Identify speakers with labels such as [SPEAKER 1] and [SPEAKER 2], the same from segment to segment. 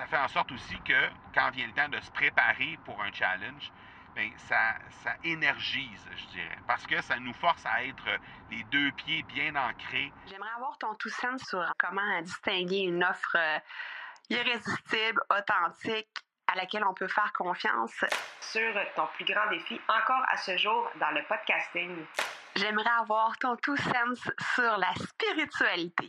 [SPEAKER 1] ça fait en sorte aussi que quand vient le temps de se préparer pour un challenge, bien, ça, ça énergise, je dirais, parce que ça nous force à être les deux pieds bien ancrés.
[SPEAKER 2] J'aimerais avoir ton tout sens sur comment distinguer une offre euh, irrésistible, authentique, à laquelle on peut faire confiance.
[SPEAKER 3] Sur ton plus grand défi encore à ce jour dans le podcasting.
[SPEAKER 2] J'aimerais avoir ton tout sens sur la spiritualité.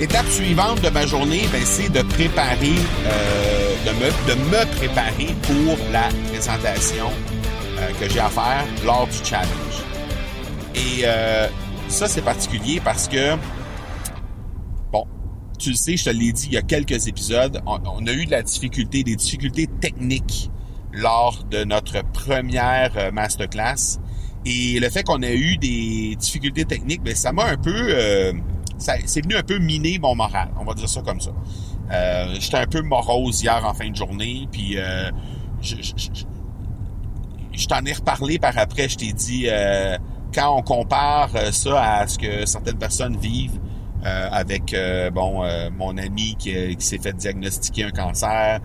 [SPEAKER 1] L'étape suivante de ma journée, ben, c'est de préparer, euh, de, me, de me préparer pour la présentation euh, que j'ai à faire lors du challenge. Et euh, ça, c'est particulier parce que, bon, tu le sais, je te l'ai dit il y a quelques épisodes, on, on, a eu de la difficulté, des difficultés techniques lors de notre première euh, masterclass. Et le fait qu'on ait eu des difficultés techniques, ben, ça m'a un peu... C'est venu un peu miner mon moral, on va dire ça comme ça. Euh, J'étais un peu morose hier en fin de journée, puis euh, je, je, je, je t'en ai reparlé par après, je t'ai dit, euh, quand on compare euh, ça à ce que certaines personnes vivent euh, avec, euh, bon, mon ami qui, qui s'est fait diagnostiquer un cancer,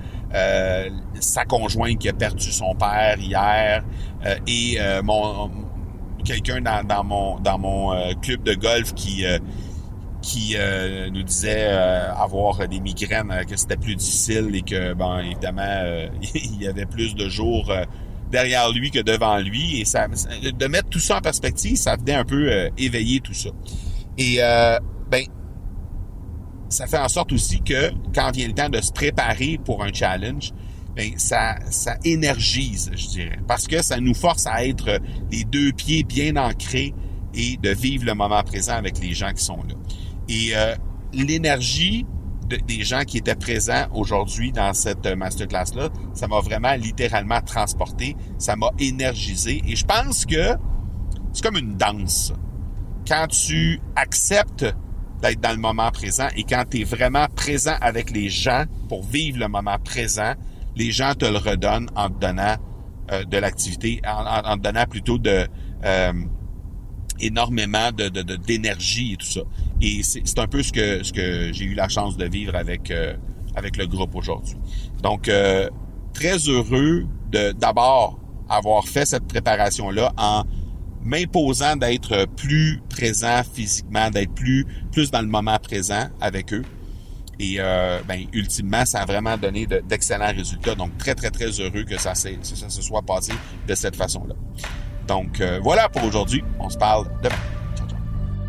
[SPEAKER 1] sa conjointe qui a perdu son père hier, et mon quelqu'un dans, dans, mon dans mon club de golf qui qui euh, nous disait euh, avoir des migraines, euh, que c'était plus difficile et que, bon, évidemment, il y avait plus de jours derrière lui que devant lui. Et ça, de mettre tout ça en perspective, ça venait un peu éveiller tout ça. Et, ben, ça fait en sorte aussi que quand vient le temps de se préparer pour un challenge, ben, ça, ça énergise, je dirais, parce que ça nous force à être les deux pieds bien ancrés et de vivre le moment présent avec les gens qui sont là. Et euh, l'énergie de, des gens qui étaient présents aujourd'hui dans cette masterclass-là, ça m'a vraiment littéralement transporté, ça m'a énergisé. Et je pense que c'est comme une danse. Quand tu acceptes d'être dans le moment présent et quand tu es vraiment présent avec les gens pour vivre le moment présent, les gens te le redonnent en te donnant euh, de l'activité, en, en, en, te donnant plutôt de... Euh, énormément de, d'énergie de, et tout ça. Et c'est, un peu ce que, ce que j'ai eu la chance de vivre avec, euh, avec le groupe aujourd'hui. Donc, euh, très heureux de d'abord avoir fait cette préparation-là en m'imposant d'être plus présent physiquement, d'être plus, plus dans le moment présent avec eux. Et euh, ben, ultimement, ça a vraiment donné d'excellents résultats. Donc, très, très, très heureux que ça, ça se soit passé de cette façon-là. Donc euh, voilà pour aujourd'hui. On se parle demain. Ciao, ciao.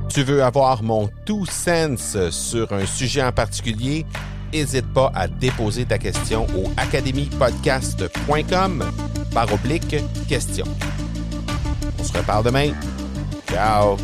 [SPEAKER 4] Tu veux avoir mon tout sens sur un sujet en particulier? N'hésite pas à déposer ta question au academypodcast.com par oblique question. On se reparle demain. Ciao!